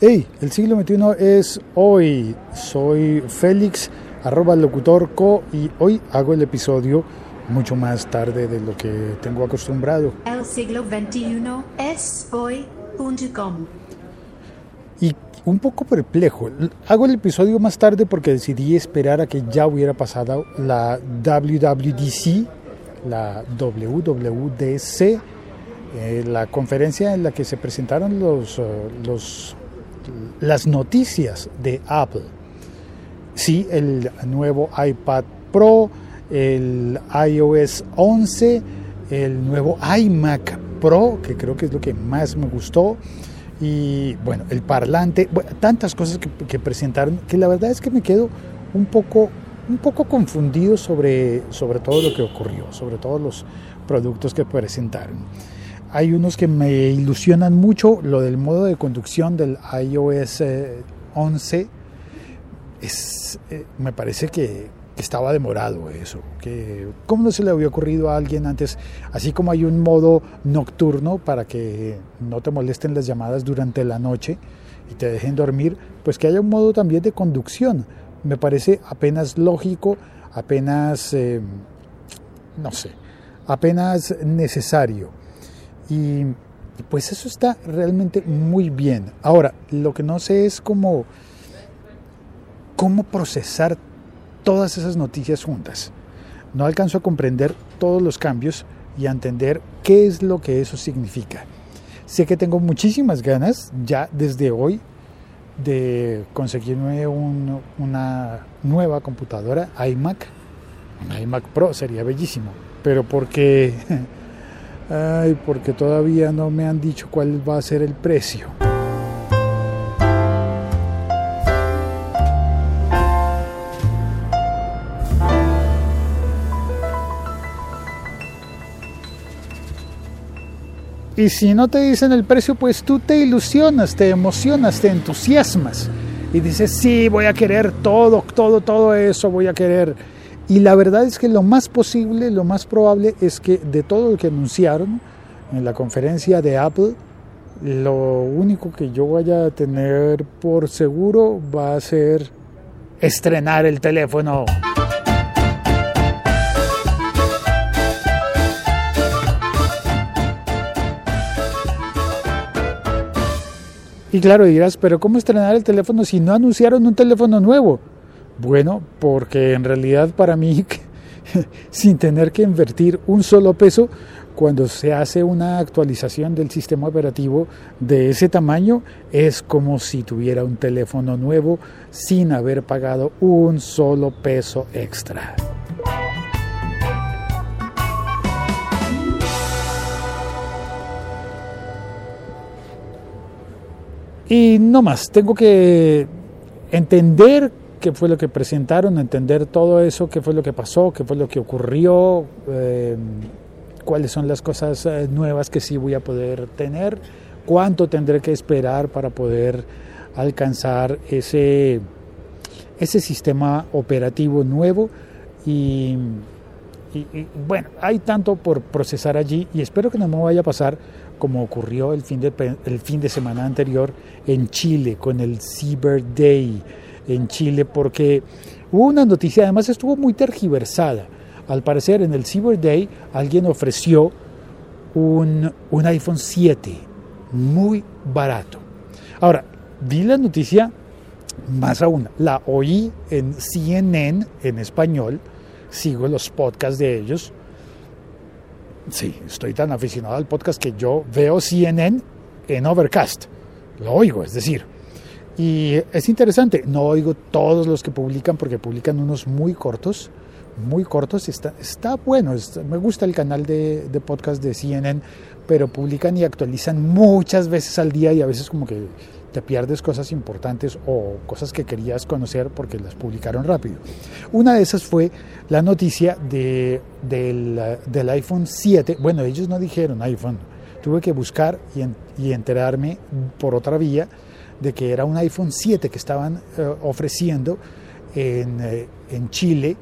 Hey, el siglo XXI es hoy. Soy Félix, arroba locutor co, y hoy hago el episodio mucho más tarde de lo que tengo acostumbrado. El siglo XXI es hoy.com. Y un poco perplejo. Hago el episodio más tarde porque decidí esperar a que ya hubiera pasado la WWDC, la WWDC, eh, la conferencia en la que se presentaron los, uh, los las noticias de Apple. Sí, el nuevo iPad Pro, el iOS 11, el nuevo iMac Pro, que creo que es lo que más me gustó, y bueno, el parlante, tantas cosas que, que, presentaron, que la verdad es que me quedo un poco, un poco confundido sobre, sobre todo lo que ocurrió, sobre todos los productos que presentaron. Hay unos que me ilusionan mucho, lo del modo de conducción del iOS 11, es, eh, me parece que estaba demorado eso, que cómo no se le había ocurrido a alguien antes, así como hay un modo nocturno para que no te molesten las llamadas durante la noche y te dejen dormir, pues que haya un modo también de conducción. Me parece apenas lógico, apenas, eh, no sé, apenas necesario. Y pues eso está realmente muy bien. Ahora, lo que no sé es cómo, cómo procesar todas esas noticias juntas. No alcanzo a comprender todos los cambios y a entender qué es lo que eso significa. Sé que tengo muchísimas ganas ya desde hoy de conseguirme un, una nueva computadora iMac. Un iMac Pro sería bellísimo, pero porque Ay, porque todavía no me han dicho cuál va a ser el precio. Y si no te dicen el precio, pues tú te ilusionas, te emocionas, te entusiasmas. Y dices, sí, voy a querer todo, todo, todo eso, voy a querer y la verdad es que lo más posible, lo más probable es que de todo lo que anunciaron en la conferencia de Apple, lo único que yo vaya a tener por seguro va a ser estrenar el teléfono. Y claro, dirás, pero ¿cómo estrenar el teléfono si no anunciaron un teléfono nuevo? Bueno, porque en realidad para mí, sin tener que invertir un solo peso, cuando se hace una actualización del sistema operativo de ese tamaño, es como si tuviera un teléfono nuevo sin haber pagado un solo peso extra. Y no más, tengo que entender qué fue lo que presentaron, entender todo eso, qué fue lo que pasó, qué fue lo que ocurrió, eh, cuáles son las cosas eh, nuevas que sí voy a poder tener, cuánto tendré que esperar para poder alcanzar ese, ese sistema operativo nuevo. Y, y, y, bueno, hay tanto por procesar allí y espero que no me vaya a pasar como ocurrió el fin de, el fin de semana anterior en Chile con el Cyber Day en Chile porque hubo una noticia, además estuvo muy tergiversada. Al parecer en el Cyber Day alguien ofreció un, un iPhone 7 muy barato. Ahora, vi la noticia más aún, la oí en CNN en español, sigo los podcasts de ellos. Sí, estoy tan aficionado al podcast que yo veo CNN en Overcast. Lo oigo, es decir, y es interesante, no oigo todos los que publican porque publican unos muy cortos, muy cortos. Está, está bueno, está, me gusta el canal de, de, podcast de CNN, pero publican y actualizan muchas veces al día y a veces como que te pierdes cosas importantes o cosas que querías conocer porque las publicaron rápido. Una de esas fue la noticia de, del, del iPhone 7. Bueno, ellos no dijeron iPhone, tuve que buscar y, en, y enterarme por otra vía de que era un iPhone 7 que estaban eh, ofreciendo en, eh, en, Chile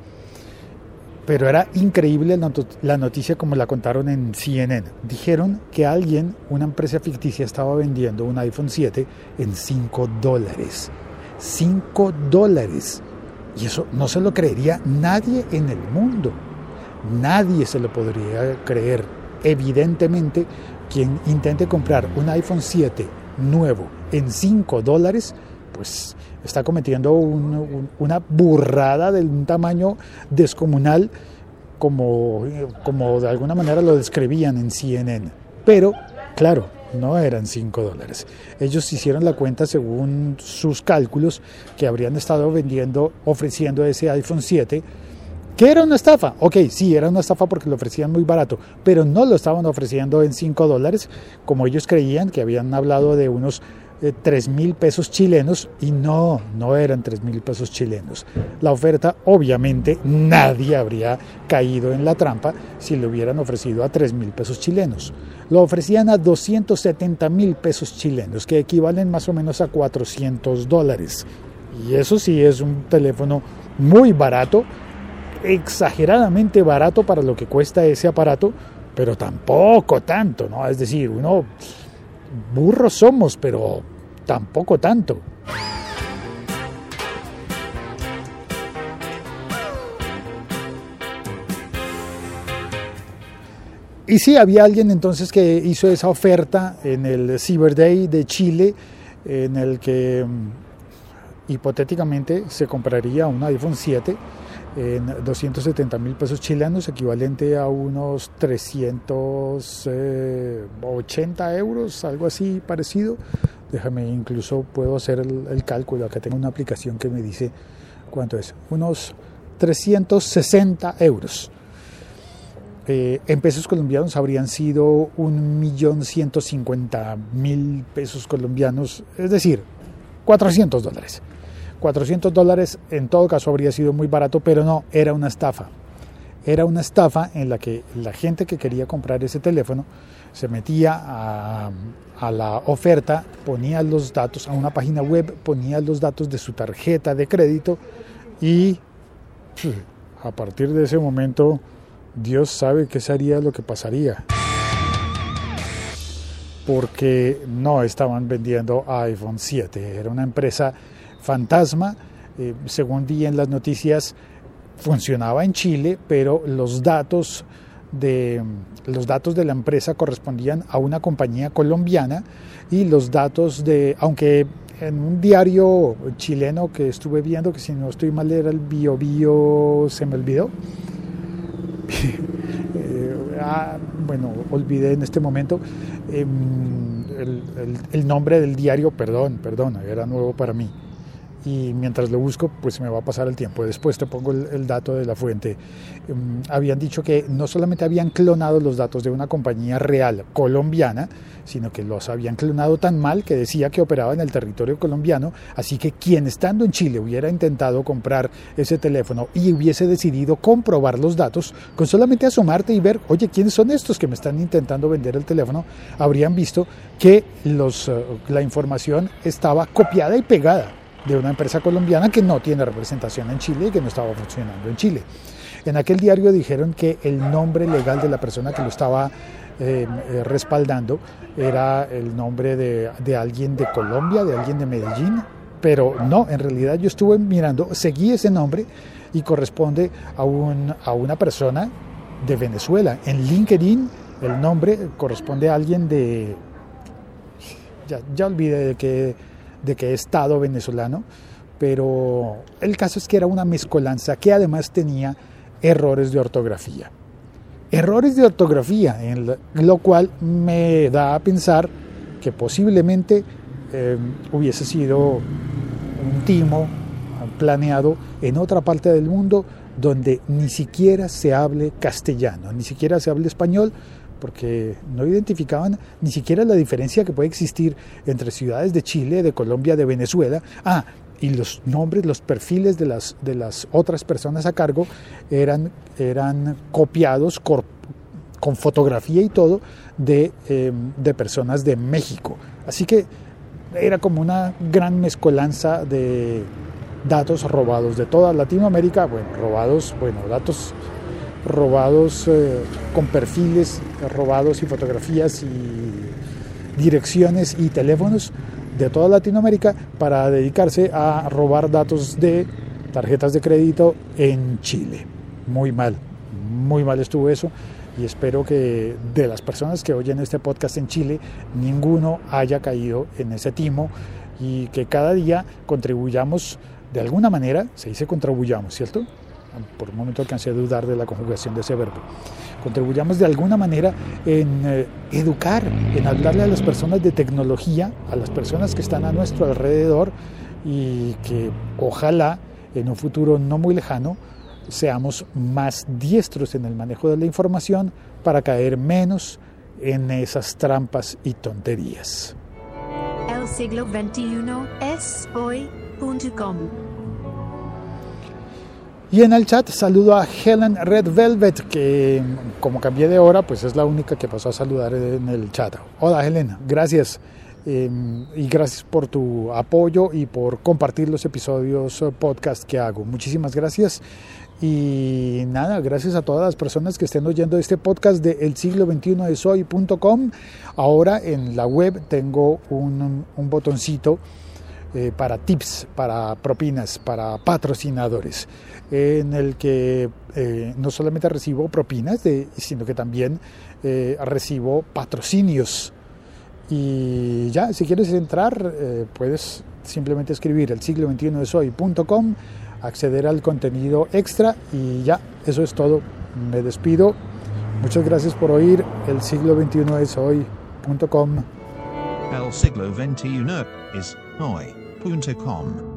pero era increíble la noticia como la contaron en CNN. Dijeron que alguien, una empresa ficticia, estaba vendiendo un iPhone 7 en 5 dólares. 5 dólares. Y eso no se lo creería nadie en el mundo. Nadie se lo podría creer. Evidentemente, quien intente comprar un iPhone 7 nuevo en 5 dólares, pues está cometiendo una burrada de un tamaño descomunal como, como de alguna manera lo describían en CNN. Pero, claro, no eran 5 dólares. Ellos hicieron la cuenta según sus cálculos que habrían estado vendiendo, ofreciendo ese iPhone 7 que era una estafa. Ok, sí, era una estafa porque lo ofrecían muy barato, pero no lo estaban ofreciendo en 5 dólares, como ellos creían, que habían hablado de unos eh, tres mil pesos chilenos y no, no eran tres mil pesos chilenos. La oferta, obviamente, nadie habría caído en la trampa si le hubieran ofrecido a tres mil pesos chilenos. Lo ofrecían a 270 mil pesos chilenos, que equivalen más o menos a 400 dólares. Y eso sí es un teléfono muy barato, exageradamente barato para lo que cuesta ese aparato, pero tampoco tanto, ¿no? Es decir, uno burros somos, pero tampoco tanto. Y sí, había alguien entonces que hizo esa oferta en el Cyber Day de Chile, en el que mm, hipotéticamente se compraría un iPhone 7 en 270 mil pesos chilenos, equivalente a unos 380 eh, euros, algo así parecido. Déjame, incluso puedo hacer el, cálculo. Acá tengo una aplicación que me dice cuánto es. Unos 360 euros. Eh, en pesos colombianos habrían sido un millón ciento cincuenta mil pesos colombianos, es decir, 400 dólares. 400 dólares en todo caso habría sido muy barato, pero no, era una estafa. Era una estafa en la que la gente que quería comprar ese teléfono se metía a, a la oferta, ponía los datos a una página web, ponía los datos de su tarjeta de crédito y a partir de ese momento Dios sabe qué sería lo que pasaría. Porque no estaban vendiendo iPhone 7, era una empresa fantasma, eh, según vi en las noticias, funcionaba en Chile, pero los datos de los datos de la empresa correspondían a una compañía colombiana y los datos de aunque en un diario chileno que estuve viendo que si no estoy mal era el Bio Bio se me olvidó. Eh, ah, bueno olvidé en este momento em, el, el nombre del diario perdón perdón era nuevo para mí y mientras lo busco pues me va a pasar el tiempo. Después te pongo el, dato de la fuente. Em, habían dicho que no solamente habían clonado los datos de una compañía real colombiana, sino que los habían clonado tan mal que decía que operaba en el territorio colombiano, así que quien estando en Chile hubiera intentado comprar ese teléfono y hubiese decidido comprobar los datos, con solamente asomarte y ver, oye, ¿quiénes son estos que me están intentando vender el teléfono? Habrían visto que los, eh, la información estaba copiada y pegada de una empresa colombiana que no tiene representación en Chile y que no estaba funcionando en Chile. En aquel diario dijeron que el nombre legal de la persona que lo estaba eh, eh, respaldando era el nombre de, de, alguien de Colombia, de alguien de Medellín, pero no, en realidad yo estuve mirando, seguí ese nombre y corresponde a, un, a una persona de Venezuela. En LinkedIn el nombre corresponde a alguien de... Ya, ya olvidé de qué de que Estado venezolano, pero el caso es que era una mezcolanza que además tenía errores de ortografía. Errores de ortografía, en lo cual me da a pensar que posiblemente eh, hubiese sido un timo planeado en otra parte del mundo donde ni siquiera se hable castellano, ni siquiera se hable español, porque no identificaban ni siquiera la diferencia que puede existir entre ciudades de Chile, de Colombia, de Venezuela. Ah, y los nombres, los perfiles de las, de las otras personas a cargo eran, eran copiados con fotografía y todo de, em, de personas de México. Así que era como una gran mezcolanza de datos robados de toda Latinoamérica, bueno, robados, bueno, datos robados eh, con perfiles robados y fotografías y direcciones y teléfonos de toda Latinoamérica para dedicarse a robar datos de tarjetas de crédito en Chile. Muy mal, muy mal estuvo eso y espero que de las personas que oyen este podcast en Chile, ninguno haya caído en ese timo y que cada día contribuyamos de alguna manera, se dice contribuyamos, ¿cierto? Por un momento alcancé a dudar de la conjugación de ese verbo. Contribuyamos de alguna manera en eh, educar, en hablarle a las personas de tecnología, a las personas que están a nuestro alrededor y que ojalá en un futuro no muy lejano seamos más diestros en el manejo de la información para caer menos en esas trampas y tonterías. El siglo XXI es hoy.com. Y en el chat saludo a Helen Red Velvet, que como cambié de hora, pues es la única que pasó a saludar en el chat. Hola Helen, gracias. Eh, y gracias por tu apoyo y por compartir los episodios eh, podcast que hago. Muchísimas gracias. Y nada, gracias a todas las personas que estén oyendo este podcast de el siglo 21 de soy.com. Ahora en la web tengo un, un botoncito eh, para tips, para propinas, para patrocinadores, en el que eh, no solamente recibo propinas, sino que también eh, recibo patrocinios. Y ya, si quieres entrar, puedes simplemente escribir el siglo 21 de soy.com acceder al contenido extra y ya, eso es todo. Me despido. Muchas gracias por oír el siglo 21 es hoy.com. El siglo XXI es hoy.com.